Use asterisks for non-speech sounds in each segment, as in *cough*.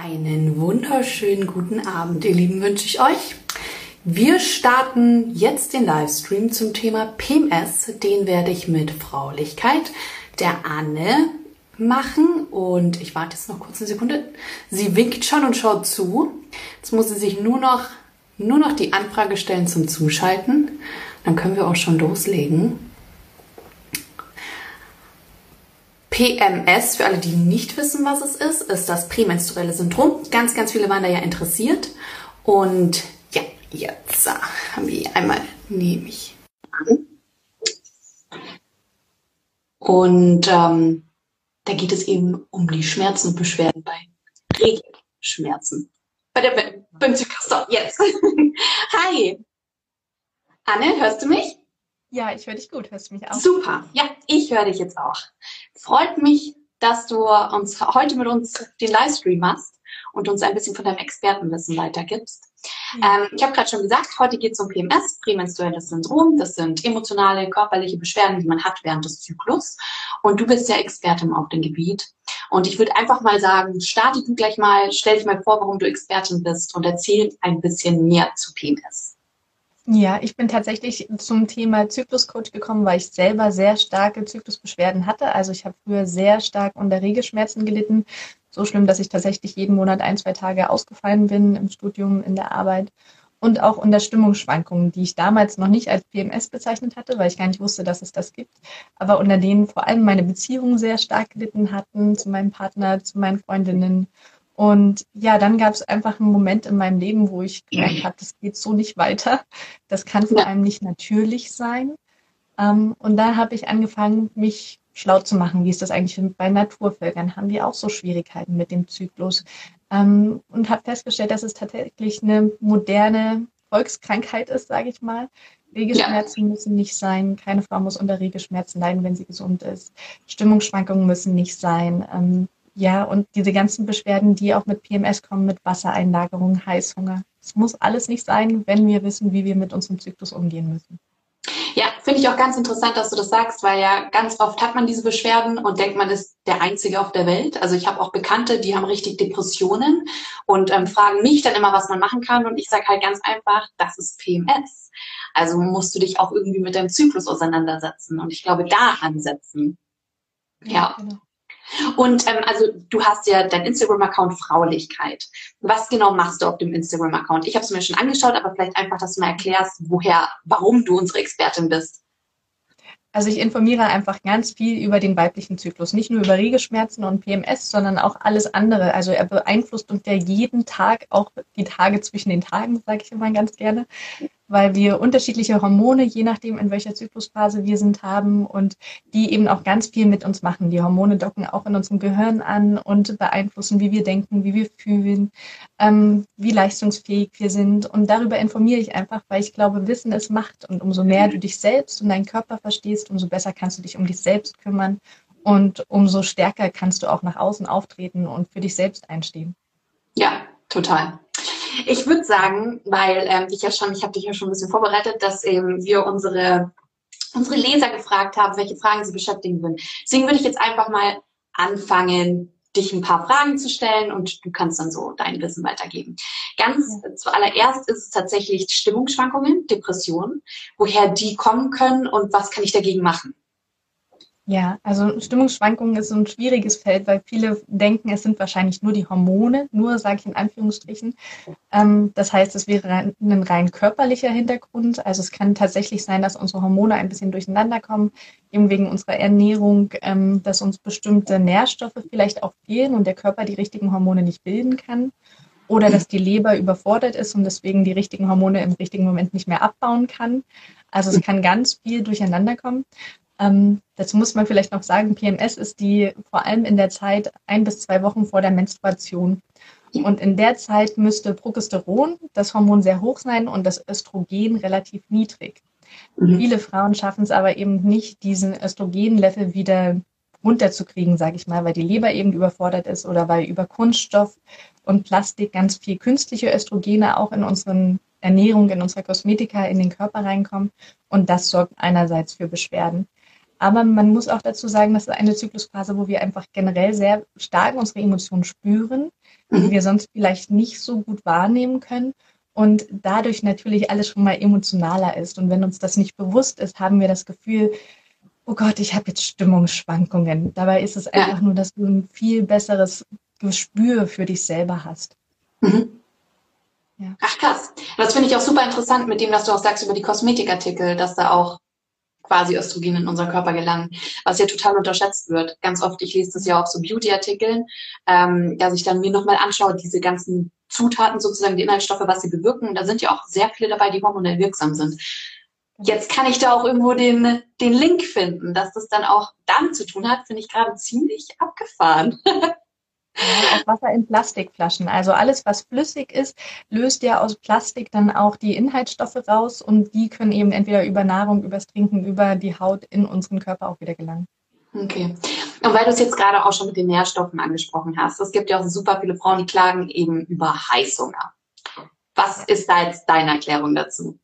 Einen wunderschönen guten Abend, ihr Lieben, wünsche ich euch. Wir starten jetzt den Livestream zum Thema PMS. Den werde ich mit Fraulichkeit der Anne machen und ich warte jetzt noch kurz eine Sekunde. Sie winkt schon und schaut zu. Jetzt muss sie sich nur noch, nur noch die Anfrage stellen zum Zuschalten. Dann können wir auch schon loslegen. PMS, für alle, die nicht wissen, was es ist, ist das prämenstruelle Syndrom. Ganz, ganz viele waren da ja interessiert. Und ja, jetzt äh, haben wir einmal nehme ich an. Und ähm, da geht es eben um die Schmerzen und Beschwerden bei Regelschmerzen. Bei der beim Zyklus. jetzt. *laughs* Hi. Anne, hörst du mich? Ja, ich höre dich gut. Hörst du mich auch? Super. Ja, ich höre dich jetzt auch. Freut mich, dass du uns heute mit uns den Livestream machst und uns ein bisschen von deinem Expertenwissen weitergibst. Ja. Ähm, ich habe gerade schon gesagt, heute geht es um PMS, prämenstruelles Syndrom. Das sind emotionale, körperliche Beschwerden, die man hat während des Zyklus. Und du bist ja Expertin auf dem Gebiet. Und ich würde einfach mal sagen, starte du gleich mal, stell dich mal vor, warum du Expertin bist und erzähl ein bisschen mehr zu PMS. Ja, ich bin tatsächlich zum Thema Zykluscoach gekommen, weil ich selber sehr starke Zyklusbeschwerden hatte. Also ich habe früher sehr stark unter Regelschmerzen gelitten. So schlimm, dass ich tatsächlich jeden Monat ein, zwei Tage ausgefallen bin im Studium, in der Arbeit. Und auch unter Stimmungsschwankungen, die ich damals noch nicht als PMS bezeichnet hatte, weil ich gar nicht wusste, dass es das gibt. Aber unter denen vor allem meine Beziehungen sehr stark gelitten hatten zu meinem Partner, zu meinen Freundinnen und ja, dann gab es einfach einen Moment in meinem Leben, wo ich gemerkt habe, das geht so nicht weiter. Das kann vor allem nicht natürlich sein. Ähm, und da habe ich angefangen, mich schlau zu machen. Wie ist das eigentlich bei Naturvölkern? Haben die auch so Schwierigkeiten mit dem Zyklus? Ähm, und habe festgestellt, dass es tatsächlich eine moderne Volkskrankheit ist, sage ich mal. Regelschmerzen ja. müssen nicht sein. Keine Frau muss unter Regelschmerzen leiden, wenn sie gesund ist. Stimmungsschwankungen müssen nicht sein. Ähm, ja, und diese ganzen Beschwerden, die auch mit PMS kommen, mit Wassereinlagerung, Heißhunger. Es muss alles nicht sein, wenn wir wissen, wie wir mit unserem Zyklus umgehen müssen. Ja, finde ich auch ganz interessant, dass du das sagst, weil ja ganz oft hat man diese Beschwerden und denkt, man ist der Einzige auf der Welt. Also ich habe auch Bekannte, die haben richtig Depressionen und ähm, fragen mich dann immer, was man machen kann. Und ich sage halt ganz einfach, das ist PMS. Also musst du dich auch irgendwie mit deinem Zyklus auseinandersetzen. Und ich glaube, da ansetzen. Ja. ja. Genau. Und ähm, also du hast ja dein Instagram-Account Fraulichkeit. Was genau machst du auf dem Instagram-Account? Ich habe es mir schon angeschaut, aber vielleicht einfach, dass du mal erklärst, woher, warum du unsere Expertin bist. Also ich informiere einfach ganz viel über den weiblichen Zyklus, nicht nur über Regelschmerzen und PMS, sondern auch alles andere. Also er beeinflusst uns ja jeden Tag, auch die Tage zwischen den Tagen, sage ich immer ganz gerne weil wir unterschiedliche Hormone, je nachdem, in welcher Zyklusphase wir sind, haben und die eben auch ganz viel mit uns machen. Die Hormone docken auch in unserem Gehirn an und beeinflussen, wie wir denken, wie wir fühlen, ähm, wie leistungsfähig wir sind. Und darüber informiere ich einfach, weil ich glaube, Wissen ist Macht. Und umso mehr du dich selbst und deinen Körper verstehst, umso besser kannst du dich um dich selbst kümmern und umso stärker kannst du auch nach außen auftreten und für dich selbst einstehen. Ja, total. Ich würde sagen, weil ähm, ich ja schon, ich habe dich ja schon ein bisschen vorbereitet, dass eben wir unsere unsere Leser gefragt haben, welche Fragen sie beschäftigen würden. Deswegen würde ich jetzt einfach mal anfangen, dich ein paar Fragen zu stellen und du kannst dann so dein Wissen weitergeben. Ganz ja. zuallererst ist es tatsächlich Stimmungsschwankungen, Depressionen, woher die kommen können und was kann ich dagegen machen? Ja, also Stimmungsschwankungen ist so ein schwieriges Feld, weil viele denken, es sind wahrscheinlich nur die Hormone, nur sage ich in Anführungsstrichen. Ähm, das heißt, es wäre ein rein körperlicher Hintergrund. Also es kann tatsächlich sein, dass unsere Hormone ein bisschen durcheinander kommen, eben wegen unserer Ernährung, ähm, dass uns bestimmte Nährstoffe vielleicht auch fehlen und der Körper die richtigen Hormone nicht bilden kann. Oder dass die Leber überfordert ist und deswegen die richtigen Hormone im richtigen Moment nicht mehr abbauen kann. Also es kann ganz viel durcheinander kommen. Ähm, dazu muss man vielleicht noch sagen, PMS ist die vor allem in der Zeit ein bis zwei Wochen vor der Menstruation. Und in der Zeit müsste Progesteron, das Hormon, sehr hoch sein und das Östrogen relativ niedrig. Mhm. Viele Frauen schaffen es aber eben nicht, diesen Östrogenlevel wieder runterzukriegen, sage ich mal, weil die Leber eben überfordert ist oder weil über Kunststoff und Plastik ganz viel künstliche Östrogene auch in unseren Ernährung, in unserer Kosmetika in den Körper reinkommen. Und das sorgt einerseits für Beschwerden. Aber man muss auch dazu sagen, das ist eine Zyklusphase, wo wir einfach generell sehr stark unsere Emotionen spüren, die mhm. wir sonst vielleicht nicht so gut wahrnehmen können und dadurch natürlich alles schon mal emotionaler ist. Und wenn uns das nicht bewusst ist, haben wir das Gefühl, oh Gott, ich habe jetzt Stimmungsschwankungen. Dabei ist es einfach nur, dass du ein viel besseres Gespür für dich selber hast. Mhm. Ja. Ach krass. Das finde ich auch super interessant mit dem, was du auch sagst über die Kosmetikartikel, dass da auch quasi Östrogen in unseren Körper gelangen, was ja total unterschätzt wird. Ganz oft, ich lese das ja auch so Beauty-Artikeln, ähm, dass ich dann mir nochmal anschaue, diese ganzen Zutaten sozusagen, die Inhaltsstoffe, was sie bewirken. Da sind ja auch sehr viele dabei, die hormonell wirksam sind. Jetzt kann ich da auch irgendwo den, den Link finden, dass das dann auch damit zu tun hat, finde ich gerade ziemlich abgefahren. *laughs* auch Wasser in Plastikflaschen. Also alles, was flüssig ist, löst ja aus Plastik dann auch die Inhaltsstoffe raus und die können eben entweder über Nahrung, übers Trinken, über die Haut in unseren Körper auch wieder gelangen. Okay. Und weil du es jetzt gerade auch schon mit den Nährstoffen angesprochen hast, es gibt ja auch super viele Frauen, die klagen eben über Heißhunger. Was ist da jetzt deine Erklärung dazu?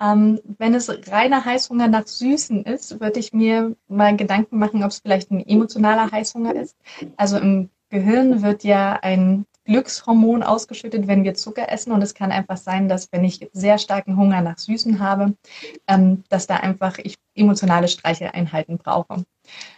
Ähm, wenn es reiner Heißhunger nach Süßen ist, würde ich mir mal Gedanken machen, ob es vielleicht ein emotionaler Heißhunger ist. Also im Gehirn wird ja ein Glückshormon ausgeschüttet, wenn wir Zucker essen. Und es kann einfach sein, dass wenn ich sehr starken Hunger nach Süßen habe, ähm, dass da einfach ich emotionale Streicheleinheiten brauche.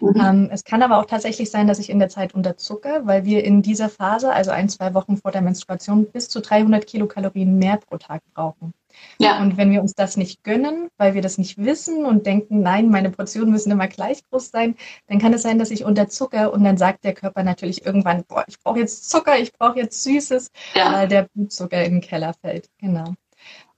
Mhm. Ähm, es kann aber auch tatsächlich sein, dass ich in der Zeit unterzucker, weil wir in dieser Phase, also ein, zwei Wochen vor der Menstruation, bis zu 300 Kilokalorien mehr pro Tag brauchen. Ja. Und wenn wir uns das nicht gönnen, weil wir das nicht wissen und denken, nein, meine Portionen müssen immer gleich groß sein, dann kann es sein, dass ich unterzucker und dann sagt der Körper natürlich irgendwann, boah, ich brauche jetzt Zucker, ich brauche jetzt Süßes, ja. weil der Blutzucker in den Keller fällt. Genau.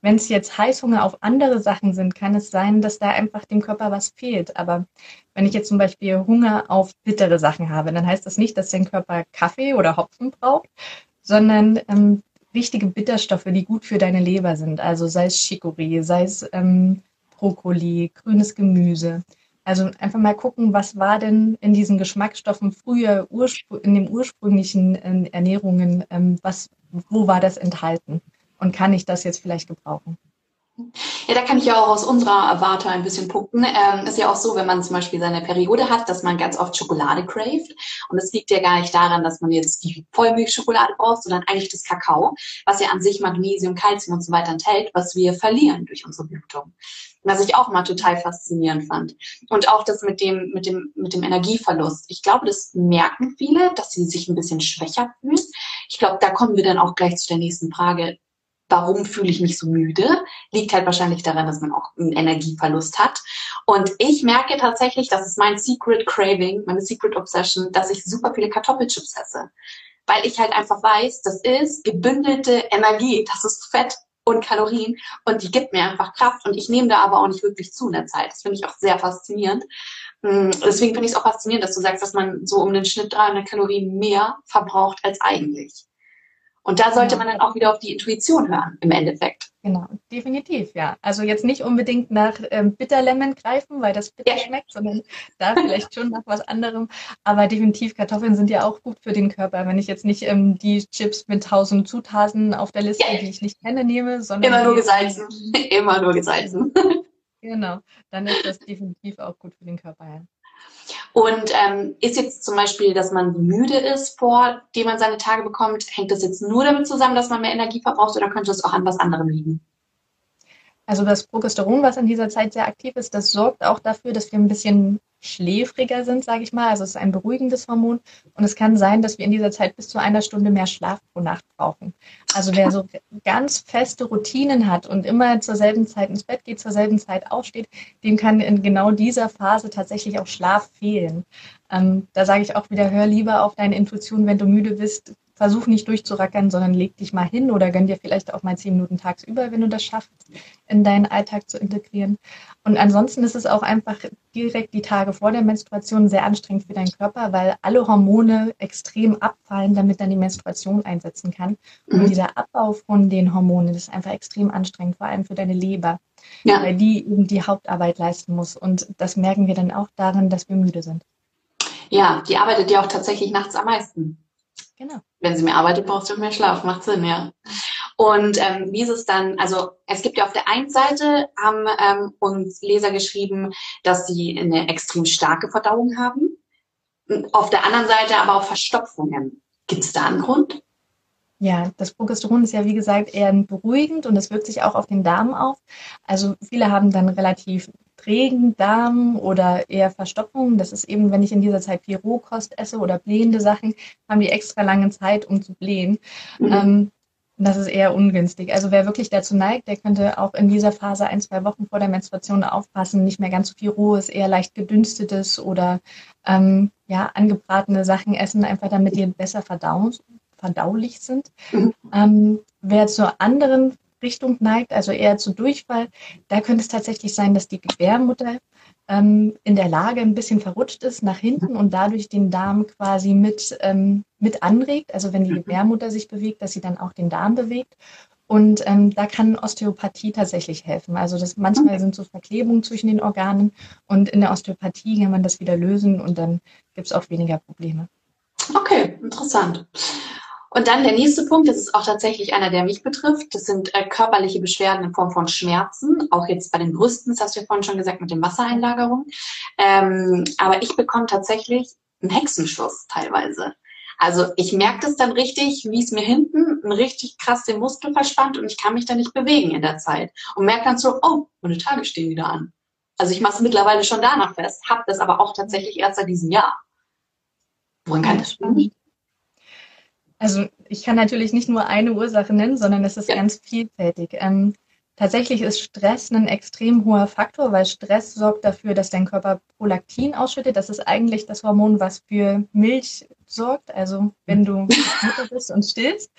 Wenn es jetzt Heißhunger auf andere Sachen sind, kann es sein, dass da einfach dem Körper was fehlt. Aber wenn ich jetzt zum Beispiel Hunger auf bittere Sachen habe, dann heißt das nicht, dass dein Körper Kaffee oder Hopfen braucht, sondern ähm, wichtige Bitterstoffe, die gut für deine Leber sind. Also sei es Chicorée, sei es ähm, Brokkoli, grünes Gemüse. Also einfach mal gucken, was war denn in diesen Geschmacksstoffen früher in den ursprünglichen äh, Ernährungen, ähm, was, wo war das enthalten? Und kann ich das jetzt vielleicht gebrauchen? *laughs* Ja, da kann ich ja auch aus unserer Warte ein bisschen punkten. Ähm, ist ja auch so, wenn man zum Beispiel seine Periode hat, dass man ganz oft Schokolade craved. Und es liegt ja gar nicht daran, dass man jetzt die Vollmilchschokolade braucht, sondern eigentlich das Kakao, was ja an sich Magnesium, Kalzium und so weiter enthält, was wir verlieren durch unsere Blutung. Was ich auch mal total faszinierend fand. Und auch das mit dem, mit dem, mit dem Energieverlust. Ich glaube, das merken viele, dass sie sich ein bisschen schwächer fühlen. Ich glaube, da kommen wir dann auch gleich zu der nächsten Frage warum fühle ich mich so müde? Liegt halt wahrscheinlich daran, dass man auch einen Energieverlust hat. Und ich merke tatsächlich, das ist mein Secret Craving, meine Secret Obsession, dass ich super viele Kartoffelchips esse. Weil ich halt einfach weiß, das ist gebündelte Energie, das ist Fett und Kalorien und die gibt mir einfach Kraft und ich nehme da aber auch nicht wirklich zu in der Zeit. Das finde ich auch sehr faszinierend. Mm, deswegen finde ich es auch faszinierend, dass du sagst, dass man so um den Schnitt 300 Kalorien mehr verbraucht als eigentlich. Und da sollte man dann auch wieder auf die Intuition hören, im Endeffekt. Genau, definitiv, ja. Also jetzt nicht unbedingt nach ähm, Bitterlemon greifen, weil das bitter ja. schmeckt, sondern da vielleicht schon nach was anderem. Aber definitiv, Kartoffeln sind ja auch gut für den Körper. Wenn ich jetzt nicht ähm, die Chips mit tausend Zutaten auf der Liste, ja. die ich nicht kenne, nehme, sondern. Immer nur gesalzen. *laughs* Immer nur gesalzen. *laughs* Genau, dann ist das definitiv auch gut für den Körper. Ja. Und ähm, ist jetzt zum Beispiel, dass man müde ist, vor dem man seine Tage bekommt, hängt das jetzt nur damit zusammen, dass man mehr Energie verbraucht oder könnte es auch an was anderem liegen? Also das Progesteron, was in dieser Zeit sehr aktiv ist, das sorgt auch dafür, dass wir ein bisschen schläfriger sind, sage ich mal. Also es ist ein beruhigendes Hormon und es kann sein, dass wir in dieser Zeit bis zu einer Stunde mehr Schlaf pro Nacht brauchen. Also wer so ganz feste Routinen hat und immer zur selben Zeit ins Bett geht, zur selben Zeit aufsteht, dem kann in genau dieser Phase tatsächlich auch Schlaf fehlen. Ähm, da sage ich auch wieder, hör lieber auf deine Intuition, wenn du müde bist, versuch nicht durchzurackern, sondern leg dich mal hin oder gönn dir vielleicht auch mal zehn Minuten tagsüber, wenn du das schaffst, in deinen Alltag zu integrieren. Und ansonsten ist es auch einfach direkt die Tage vor der Menstruation sehr anstrengend für deinen Körper, weil alle Hormone extrem abfallen, damit dann die Menstruation einsetzen kann. Und mhm. dieser Abbau von den Hormonen ist einfach extrem anstrengend, vor allem für deine Leber, ja. weil die eben die Hauptarbeit leisten muss. Und das merken wir dann auch darin, dass wir müde sind. Ja, die arbeitet ja auch tatsächlich nachts am meisten. Genau. Wenn sie mehr arbeitet, braucht sie auch mehr Schlaf. Macht Sinn, ja. Und ähm, wie ist es dann, also es gibt ja auf der einen Seite, haben ähm, uns Leser geschrieben, dass sie eine extrem starke Verdauung haben. Auf der anderen Seite aber auch Verstopfungen. Gibt es da einen Grund? Ja, das Progesteron ist ja wie gesagt eher beruhigend und es wirkt sich auch auf den Darm auf. Also viele haben dann relativ trägen Darm oder eher Verstopfungen. Das ist eben, wenn ich in dieser Zeit viel Rohkost esse oder blähende Sachen, haben die extra lange Zeit, um zu blähen. Mhm. Ähm, das ist eher ungünstig. Also wer wirklich dazu neigt, der könnte auch in dieser Phase ein, zwei Wochen vor der Menstruation aufpassen, nicht mehr ganz so viel rohes, eher leicht gedünstetes oder ähm, ja, angebratene Sachen essen, einfach damit die besser verdauen, verdaulich sind. Mhm. Ähm, wer zur anderen Richtung neigt, also eher zu Durchfall, da könnte es tatsächlich sein, dass die Gebärmutter ähm, in der Lage ein bisschen verrutscht ist nach hinten und dadurch den Darm quasi mit, ähm, mit anregt. Also wenn die mhm. Gebärmutter sich bewegt, dass sie dann auch den Darm bewegt. Und ähm, da kann Osteopathie tatsächlich helfen. Also das manchmal sind so Verklebungen zwischen den Organen und in der Osteopathie kann man das wieder lösen und dann gibt es auch weniger Probleme. Okay, interessant. Und dann der nächste Punkt, das ist auch tatsächlich einer, der mich betrifft. Das sind äh, körperliche Beschwerden in Form von Schmerzen. Auch jetzt bei den Brüsten, das hast du ja vorhin schon gesagt, mit den Wassereinlagerungen. Ähm, aber ich bekomme tatsächlich einen Hexenschuss teilweise. Also ich merke das dann richtig, wie es mir hinten richtig krass den Muskel verspannt und ich kann mich dann nicht bewegen in der Zeit. Und merke dann so, oh, meine Tage stehen wieder an. Also ich mache es mittlerweile schon danach fest, habe das aber auch tatsächlich erst seit diesem Jahr. Woran kann das liegen? Also ich kann natürlich nicht nur eine Ursache nennen, sondern es ist ja. ganz vielfältig. Ähm, tatsächlich ist Stress ein extrem hoher Faktor, weil Stress sorgt dafür, dass dein Körper Prolaktin ausschüttet. Das ist eigentlich das Hormon, was für Milch sorgt, also wenn du *laughs* Mutter bist und stillst.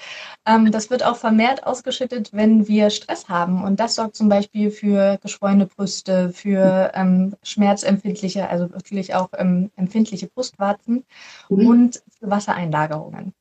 Ähm, das wird auch vermehrt ausgeschüttet, wenn wir Stress haben. Und das sorgt zum Beispiel für geschwollene Brüste, für ähm, schmerzempfindliche, also natürlich auch ähm, empfindliche Brustwarzen mhm. und für Wassereinlagerungen.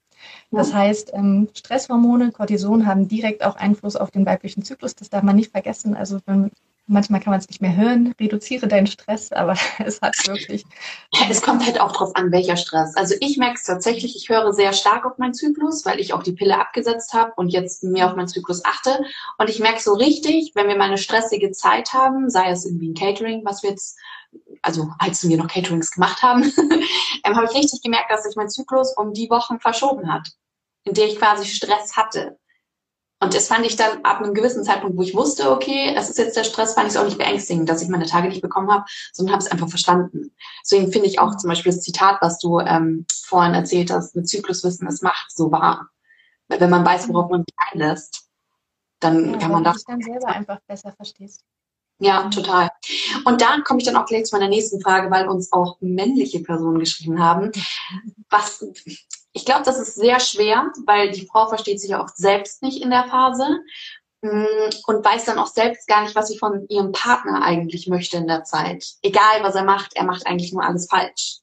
Das heißt, ähm, Stresshormone, Cortison haben direkt auch Einfluss auf den weiblichen Zyklus. Das darf man nicht vergessen. Also wenn, manchmal kann man es nicht mehr hören, reduziere deinen Stress, aber *laughs* es hat wirklich. Ja, es kommt halt auch drauf an, welcher Stress. Also ich merke es tatsächlich, ich höre sehr stark auf meinen Zyklus, weil ich auch die Pille abgesetzt habe und jetzt mehr auf meinen Zyklus achte. Und ich merke so richtig, wenn wir mal eine stressige Zeit haben, sei es irgendwie ein Catering, was wir jetzt also als wir noch Caterings gemacht haben, *laughs* ähm, habe ich richtig gemerkt, dass sich mein Zyklus um die Wochen verschoben hat, in der ich quasi Stress hatte. Und das fand ich dann ab einem gewissen Zeitpunkt, wo ich wusste, okay, es ist jetzt der Stress, fand ich es auch nicht beängstigend, dass ich meine Tage nicht bekommen habe, sondern habe es einfach verstanden. Deswegen finde ich auch zum Beispiel das Zitat, was du ähm, vorhin erzählt hast, mit Zykluswissen, es macht so wahr. Weil wenn man weiß, worauf man sich einlässt, dann ja, kann man das. dann selber einfach besser verstehst. Ja, total. Und da komme ich dann auch gleich zu meiner nächsten Frage, weil uns auch männliche Personen geschrieben haben. Was, ich glaube, das ist sehr schwer, weil die Frau versteht sich auch selbst nicht in der Phase mm, und weiß dann auch selbst gar nicht, was sie von ihrem Partner eigentlich möchte in der Zeit. Egal, was er macht, er macht eigentlich nur alles falsch.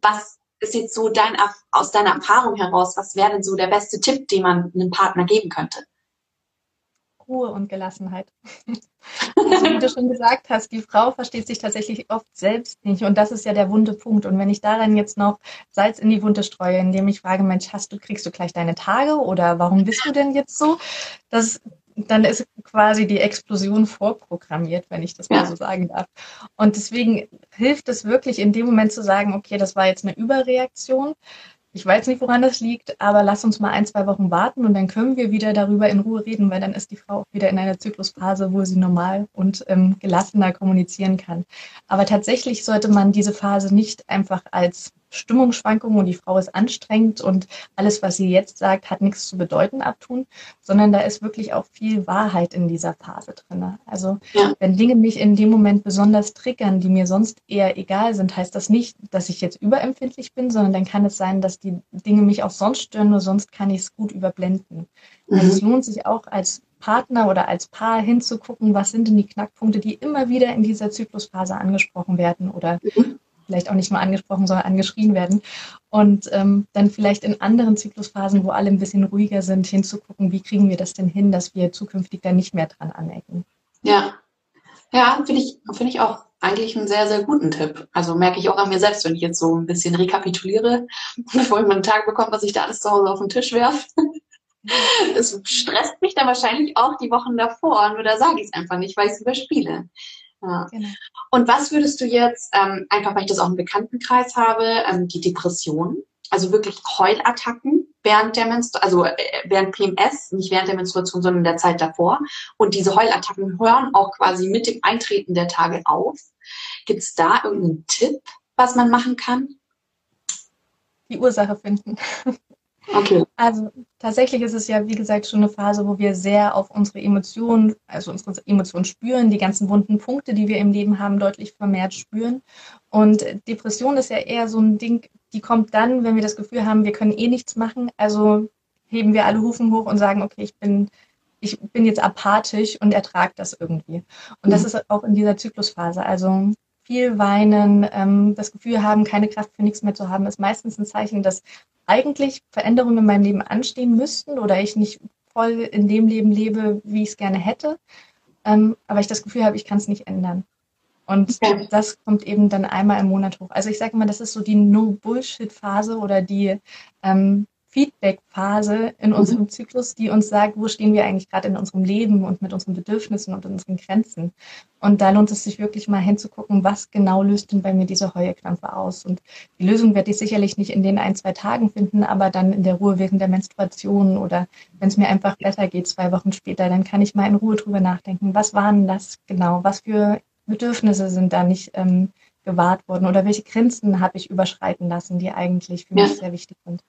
Was ist jetzt so dein, aus deiner Erfahrung heraus, was wäre denn so der beste Tipp, den man einem Partner geben könnte? Ruhe und Gelassenheit. *laughs* also, wie du schon gesagt hast, die Frau versteht sich tatsächlich oft selbst nicht. Und das ist ja der wunde Punkt. Und wenn ich daran jetzt noch Salz in die Wunde streue, indem ich frage, Mensch, hast du, kriegst du gleich deine Tage oder warum bist du denn jetzt so? Das, dann ist quasi die Explosion vorprogrammiert, wenn ich das mal so sagen darf. Und deswegen hilft es wirklich in dem Moment zu sagen, okay, das war jetzt eine Überreaktion ich weiß nicht, woran das liegt, aber lass uns mal ein, zwei Wochen warten und dann können wir wieder darüber in Ruhe reden, weil dann ist die Frau auch wieder in einer Zyklusphase, wo sie normal und ähm, gelassener kommunizieren kann. Aber tatsächlich sollte man diese Phase nicht einfach als Stimmungsschwankungen und die Frau ist anstrengend und alles, was sie jetzt sagt, hat nichts zu bedeuten abtun, sondern da ist wirklich auch viel Wahrheit in dieser Phase drin. Also ja. wenn Dinge mich in dem Moment besonders triggern, die mir sonst eher egal sind, heißt das nicht, dass ich jetzt überempfindlich bin, sondern dann kann es sein, dass die Dinge mich auch sonst stören, nur sonst kann ich es gut überblenden. Mhm. Also es lohnt sich auch als Partner oder als Paar hinzugucken, was sind denn die Knackpunkte, die immer wieder in dieser Zyklusphase angesprochen werden oder mhm vielleicht auch nicht mal angesprochen, sondern angeschrien werden. Und ähm, dann vielleicht in anderen Zyklusphasen, wo alle ein bisschen ruhiger sind, hinzugucken, wie kriegen wir das denn hin, dass wir zukünftig da nicht mehr dran anecken. Ja, ja, finde ich, finde ich auch eigentlich einen sehr, sehr guten Tipp. Also merke ich auch an mir selbst, wenn ich jetzt so ein bisschen rekapituliere, *laughs* bevor ich meinen Tag bekomme, was ich da alles zu Hause auf den Tisch werfe. *laughs* Das stresst mich dann wahrscheinlich auch die Wochen davor, nur da sage ich es einfach nicht, weil ich es überspiele. Ja. Genau. Und was würdest du jetzt, ähm, einfach weil ich das auch im Bekanntenkreis habe, ähm, die Depression, also wirklich Heulattacken während der Menstruation, also äh, während PMS, nicht während der Menstruation, sondern in der Zeit davor. Und diese Heulattacken hören auch quasi mit dem Eintreten der Tage auf. Gibt es da irgendeinen Tipp, was man machen kann? Die Ursache finden. *laughs* Okay. Also tatsächlich ist es ja, wie gesagt, schon eine Phase, wo wir sehr auf unsere Emotionen, also unsere Emotionen spüren, die ganzen bunten Punkte, die wir im Leben haben, deutlich vermehrt spüren. Und Depression ist ja eher so ein Ding, die kommt dann, wenn wir das Gefühl haben, wir können eh nichts machen. Also heben wir alle Hufen hoch und sagen, okay, ich bin, ich bin jetzt apathisch und ertrage das irgendwie. Und das mhm. ist auch in dieser Zyklusphase. Also viel weinen, ähm, das Gefühl haben, keine Kraft für nichts mehr zu haben, ist meistens ein Zeichen, dass eigentlich Veränderungen in meinem Leben anstehen müssten oder ich nicht voll in dem Leben lebe, wie ich es gerne hätte. Ähm, aber ich das Gefühl habe, ich kann es nicht ändern. Und okay. das kommt eben dann einmal im Monat hoch. Also ich sage immer, das ist so die No-Bullshit-Phase oder die ähm, Feedback-Phase in mhm. unserem mhm. Zyklus, die uns sagt, wo stehen wir eigentlich gerade in unserem Leben und mit unseren Bedürfnissen und unseren Grenzen. Und da lohnt es sich wirklich mal hinzugucken, was genau löst denn bei mir diese Heuekrämpfe aus. Und die Lösung werde ich sicherlich nicht in den ein, zwei Tagen finden, aber dann in der Ruhe während der Menstruation oder wenn es mir einfach besser geht, zwei Wochen später, dann kann ich mal in Ruhe drüber nachdenken, was waren das genau, was für Bedürfnisse sind da nicht ähm, gewahrt worden oder welche Grenzen habe ich überschreiten lassen, die eigentlich für mich sehr wichtig sind.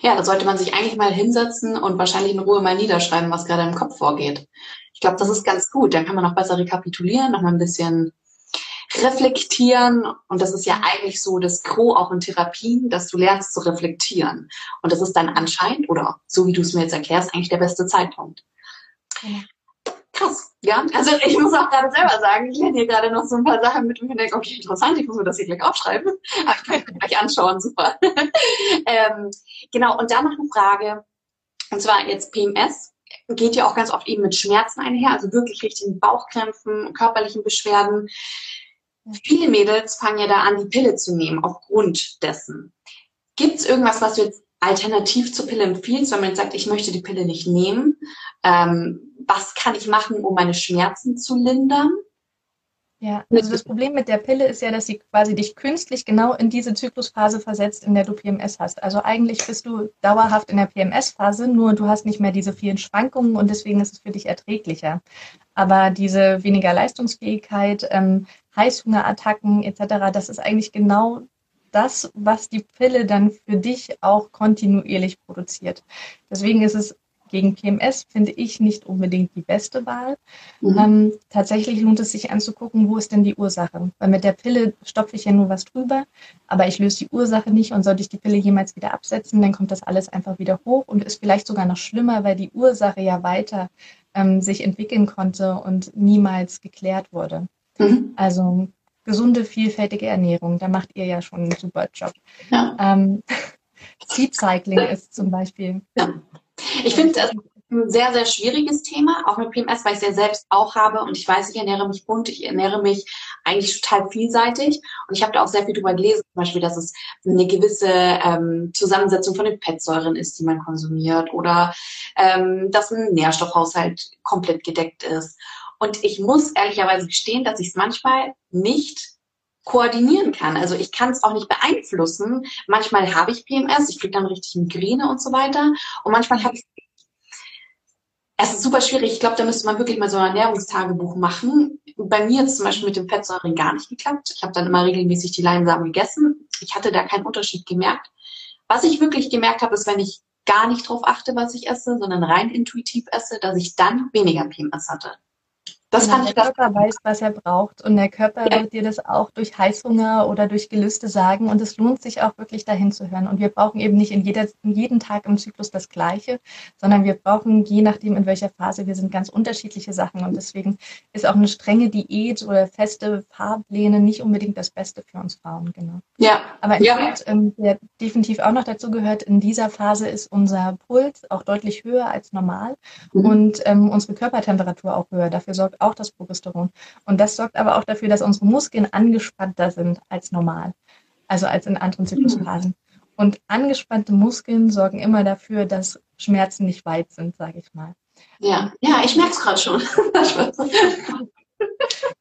Ja, da sollte man sich eigentlich mal hinsetzen und wahrscheinlich in Ruhe mal niederschreiben, was gerade im Kopf vorgeht. Ich glaube, das ist ganz gut. Dann kann man noch besser rekapitulieren, noch mal ein bisschen reflektieren. Und das ist ja eigentlich so das Gros auch in Therapien, dass du lernst zu reflektieren. Und das ist dann anscheinend, oder so wie du es mir jetzt erklärst, eigentlich der beste Zeitpunkt. Ja krass, ja. Also ich muss auch gerade selber sagen, ich lerne hier gerade noch so ein paar Sachen mit und mir denke, okay, interessant, ich muss mir das hier gleich aufschreiben. *laughs* Aber ich kann mir gleich anschauen, super. *laughs* ähm, genau, und dann noch eine Frage, und zwar jetzt PMS geht ja auch ganz oft eben mit Schmerzen einher, also wirklich richtigen Bauchkrämpfen, körperlichen Beschwerden. Viele Mädels fangen ja da an, die Pille zu nehmen aufgrund dessen. Gibt es irgendwas, was du jetzt alternativ zur Pille empfiehlst, wenn man jetzt sagt, ich möchte die Pille nicht nehmen? Ähm, was kann ich machen, um meine Schmerzen zu lindern? Ja, also das Problem mit der Pille ist ja, dass sie quasi dich künstlich genau in diese Zyklusphase versetzt, in der du PMS hast. Also eigentlich bist du dauerhaft in der PMS-Phase, nur du hast nicht mehr diese vielen Schwankungen und deswegen ist es für dich erträglicher. Aber diese weniger Leistungsfähigkeit, ähm, Heißhungerattacken etc., das ist eigentlich genau das, was die Pille dann für dich auch kontinuierlich produziert. Deswegen ist es gegen PMS finde ich nicht unbedingt die beste Wahl. Mhm. Ähm, tatsächlich lohnt es sich anzugucken, wo ist denn die Ursache? Weil mit der Pille stopfe ich ja nur was drüber, aber ich löse die Ursache nicht und sollte ich die Pille jemals wieder absetzen, dann kommt das alles einfach wieder hoch und ist vielleicht sogar noch schlimmer, weil die Ursache ja weiter ähm, sich entwickeln konnte und niemals geklärt wurde. Mhm. Also gesunde, vielfältige Ernährung, da macht ihr ja schon einen super Job. Ja. Ähm, *laughs* Seed Cycling ist zum Beispiel. Ja. Ich finde das ein sehr, sehr schwieriges Thema, auch mit PMS, weil ich es ja selbst auch habe und ich weiß, ich ernähre mich bunt, ich ernähre mich eigentlich total vielseitig und ich habe da auch sehr viel drüber gelesen, zum Beispiel, dass es eine gewisse ähm, Zusammensetzung von den Fettsäuren ist, die man konsumiert oder ähm, dass ein Nährstoffhaushalt komplett gedeckt ist. Und ich muss ehrlicherweise gestehen, dass ich es manchmal nicht koordinieren kann. Also ich kann es auch nicht beeinflussen. Manchmal habe ich PMS, ich kriege dann richtig Migräne und so weiter. Und manchmal habe ich es ist super schwierig. Ich glaube, da müsste man wirklich mal so ein Ernährungstagebuch machen. Bei mir es zum Beispiel mit dem Fettsäuren gar nicht geklappt. Ich habe dann immer regelmäßig die Leinsamen gegessen. Ich hatte da keinen Unterschied gemerkt. Was ich wirklich gemerkt habe, ist, wenn ich gar nicht drauf achte, was ich esse, sondern rein intuitiv esse, dass ich dann weniger PMS hatte. Das fand der Körper weiß, was er braucht und der Körper ja. wird dir das auch durch Heißhunger oder durch Gelüste sagen und es lohnt sich auch wirklich dahin zu hören. Und wir brauchen eben nicht in, jeder, in jeden Tag im Zyklus das Gleiche, sondern wir brauchen, je nachdem in welcher Phase wir sind, ganz unterschiedliche Sachen und deswegen ist auch eine strenge Diät oder feste Fahrpläne nicht unbedingt das Beste für uns Frauen, genau. Ja. Aber ja. Punkt, ähm, der definitiv auch noch dazu gehört, in dieser Phase ist unser Puls auch deutlich höher als normal mhm. und ähm, unsere Körpertemperatur auch höher. Dafür sorgt auch das Progesteron. Und das sorgt aber auch dafür, dass unsere Muskeln angespannter sind als normal, also als in anderen Zyklusphasen. Und angespannte Muskeln sorgen immer dafür, dass Schmerzen nicht weit sind, sage ich mal. Ja, ja, ich merke es gerade schon. *laughs*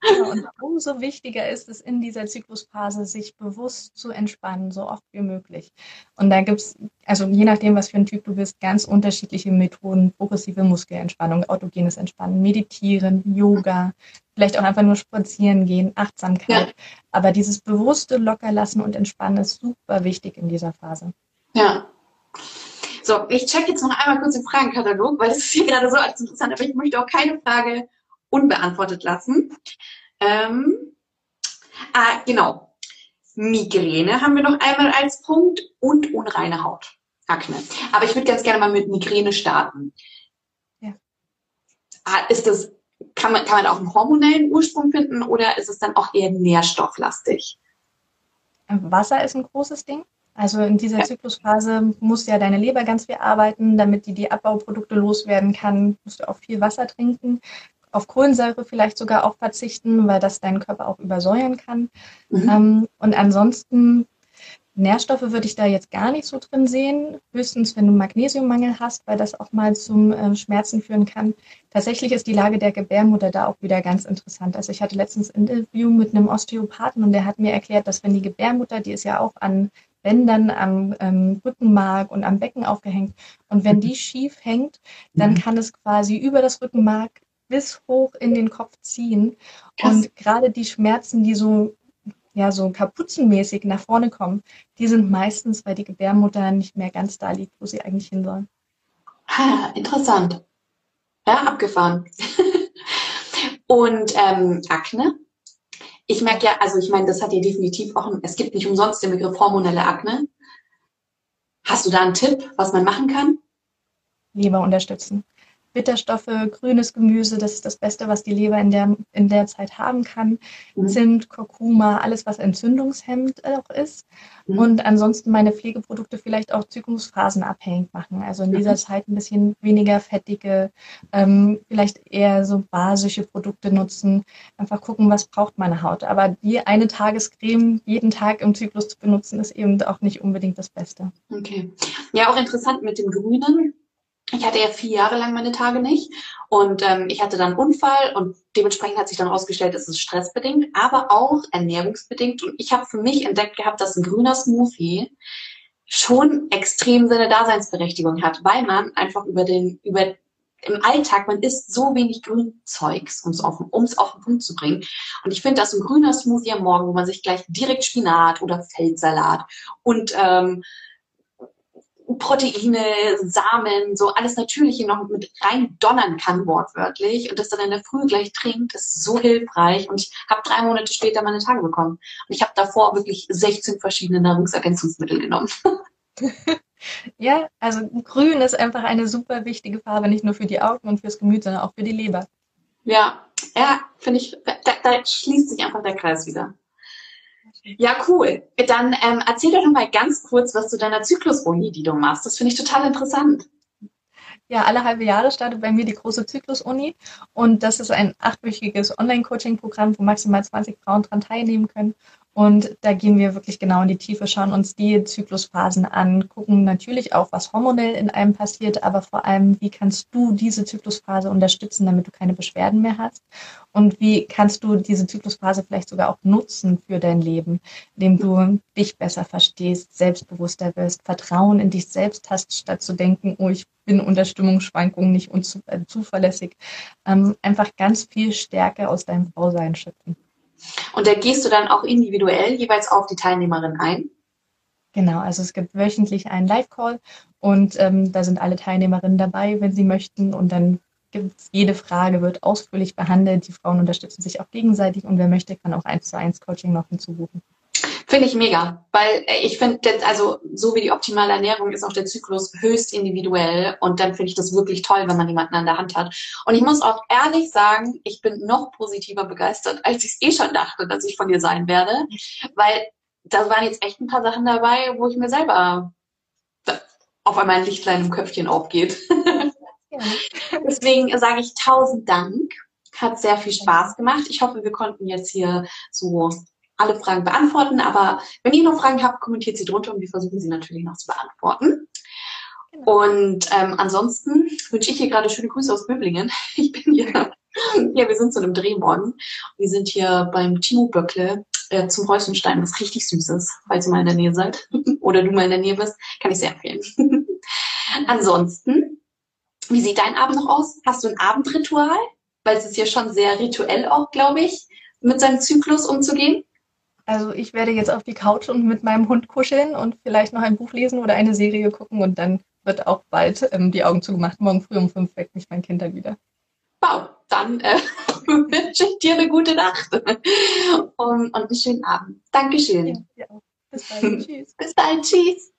Genau, und umso wichtiger ist es in dieser Zyklusphase, sich bewusst zu entspannen, so oft wie möglich. Und da gibt es, also je nachdem, was für ein Typ du bist, ganz unterschiedliche Methoden, progressive Muskelentspannung, autogenes Entspannen, Meditieren, Yoga, vielleicht auch einfach nur spazieren gehen, Achtsamkeit. Ja. Aber dieses bewusste Lockerlassen und Entspannen ist super wichtig in dieser Phase. Ja. So, ich check jetzt noch einmal kurz den Fragenkatalog, weil das ist hier gerade so alles interessant, aber ich möchte auch keine Frage unbeantwortet lassen. Ähm, ah, genau. Migräne haben wir noch einmal als Punkt und unreine Haut. Akne. Aber ich würde ganz gerne mal mit Migräne starten. Ja. Ah, ist das, kann man, kann man auch einen hormonellen Ursprung finden oder ist es dann auch eher nährstofflastig? Wasser ist ein großes Ding. Also in dieser Zyklusphase muss ja deine Leber ganz viel arbeiten, damit die die Abbauprodukte loswerden kann. Musst du auch viel Wasser trinken auf Kohlensäure vielleicht sogar auch verzichten, weil das deinen Körper auch übersäuern kann. Mhm. Ähm, und ansonsten Nährstoffe würde ich da jetzt gar nicht so drin sehen, höchstens wenn du Magnesiummangel hast, weil das auch mal zum äh, Schmerzen führen kann. Tatsächlich ist die Lage der Gebärmutter da auch wieder ganz interessant. Also ich hatte letztens ein Interview mit einem Osteopathen und der hat mir erklärt, dass wenn die Gebärmutter, die ist ja auch an Bändern am ähm, Rückenmark und am Becken aufgehängt und wenn die schief hängt, dann mhm. kann es quasi über das Rückenmark bis hoch in den Kopf ziehen. Krass. Und gerade die Schmerzen, die so, ja, so kapuzenmäßig nach vorne kommen, die sind meistens, weil die Gebärmutter nicht mehr ganz da liegt, wo sie eigentlich hin soll. Ha, interessant. Ja, abgefahren. *laughs* Und ähm, Akne? Ich merke ja, also ich meine, das hat ja definitiv auch, es gibt nicht umsonst den Begriff hormonelle Akne. Hast du da einen Tipp, was man machen kann? Leber unterstützen. Bitterstoffe, grünes Gemüse, das ist das Beste, was die Leber in der, in der Zeit haben kann. Mhm. Zimt, Kurkuma, alles, was entzündungshemmend auch ist. Mhm. Und ansonsten meine Pflegeprodukte vielleicht auch Zyklusphasen abhängig machen. Also in dieser mhm. Zeit ein bisschen weniger fettige, ähm, vielleicht eher so basische Produkte nutzen. Einfach gucken, was braucht meine Haut. Aber die eine Tagescreme jeden Tag im Zyklus zu benutzen, ist eben auch nicht unbedingt das Beste. Okay. Ja, auch interessant mit dem Grünen ich hatte ja vier Jahre lang meine Tage nicht und ähm, ich hatte dann einen Unfall und dementsprechend hat sich dann herausgestellt, es ist stressbedingt, aber auch ernährungsbedingt. Und ich habe für mich entdeckt gehabt, dass ein grüner Smoothie schon extrem seine Daseinsberechtigung hat, weil man einfach über den, über im Alltag, man isst so wenig Grünzeugs, um es auf, auf den Punkt zu bringen. Und ich finde, dass ein grüner Smoothie am Morgen, wo man sich gleich direkt Spinat oder Feldsalat und ähm, Proteine, Samen, so alles Natürliche noch mit rein donnern kann, wortwörtlich, und das dann in der Früh gleich trinkt, ist so hilfreich. Und ich habe drei Monate später meine Tage bekommen. Und ich habe davor wirklich 16 verschiedene Nahrungsergänzungsmittel genommen. *laughs* ja, also grün ist einfach eine super wichtige Farbe, nicht nur für die Augen und fürs Gemüt, sondern auch für die Leber. Ja, ja, finde ich, da, da schließt sich einfach der Kreis wieder. Ja, cool. Dann ähm, erzähl doch mal ganz kurz was zu deiner Zyklus-Uni, die du machst. Das finde ich total interessant. Ja, alle halbe Jahre startet bei mir die große Zyklus-Uni und das ist ein achtwöchiges Online-Coaching-Programm, wo maximal 20 Frauen daran teilnehmen können. Und da gehen wir wirklich genau in die Tiefe, schauen uns die Zyklusphasen an, gucken natürlich auch, was hormonell in einem passiert, aber vor allem, wie kannst du diese Zyklusphase unterstützen, damit du keine Beschwerden mehr hast? Und wie kannst du diese Zyklusphase vielleicht sogar auch nutzen für dein Leben, indem du dich besser verstehst, selbstbewusster wirst, Vertrauen in dich selbst hast, statt zu denken, oh, ich bin unter Stimmungsschwankungen nicht äh, zuverlässig. Ähm, einfach ganz viel Stärke aus deinem Frausein schöpfen. Und da gehst du dann auch individuell jeweils auf die Teilnehmerin ein? Genau, also es gibt wöchentlich einen Live-Call und ähm, da sind alle Teilnehmerinnen dabei, wenn sie möchten. Und dann gibt es jede Frage, wird ausführlich behandelt. Die Frauen unterstützen sich auch gegenseitig und wer möchte, kann auch eins zu eins Coaching noch hinzubuchen. Finde ich mega, weil äh, ich finde, also so wie die optimale Ernährung ist auch der Zyklus höchst individuell und dann finde ich das wirklich toll, wenn man jemanden an der Hand hat. Und ich muss auch ehrlich sagen, ich bin noch positiver begeistert, als ich es eh schon dachte, dass ich von dir sein werde, weil da waren jetzt echt ein paar Sachen dabei, wo ich mir selber auf einmal ein Lichtlein im Köpfchen aufgeht. *laughs* Deswegen sage ich tausend Dank. Hat sehr viel Spaß gemacht. Ich hoffe, wir konnten jetzt hier so alle Fragen beantworten, aber wenn ihr noch Fragen habt, kommentiert sie drunter und wir versuchen sie natürlich noch zu beantworten. Genau. Und ähm, ansonsten wünsche ich hier gerade schöne Grüße aus Böblingen. *laughs* Ich bin hier, ja, wir sind zu einem Dreh morgen. Wir sind hier beim Timo Böckle äh, zum Häusenstein, was richtig süß ist, falls ihr mal in der Nähe seid *laughs* oder du mal in der Nähe bist, kann ich sehr empfehlen. *laughs* ansonsten, wie sieht dein Abend noch aus? Hast du ein Abendritual? Weil es ist ja schon sehr rituell auch, glaube ich, mit seinem Zyklus umzugehen. Also ich werde jetzt auf die Couch und mit meinem Hund kuscheln und vielleicht noch ein Buch lesen oder eine Serie gucken und dann wird auch bald ähm, die Augen zugemacht. Morgen früh um fünf weckt mich mein Kind dann wieder. Wow, dann äh, *laughs* wünsche ich dir eine gute Nacht und, und einen schönen Abend. Dankeschön. Ja, ja. Bis bald. *laughs* Tschüss. Bis bald. Tschüss.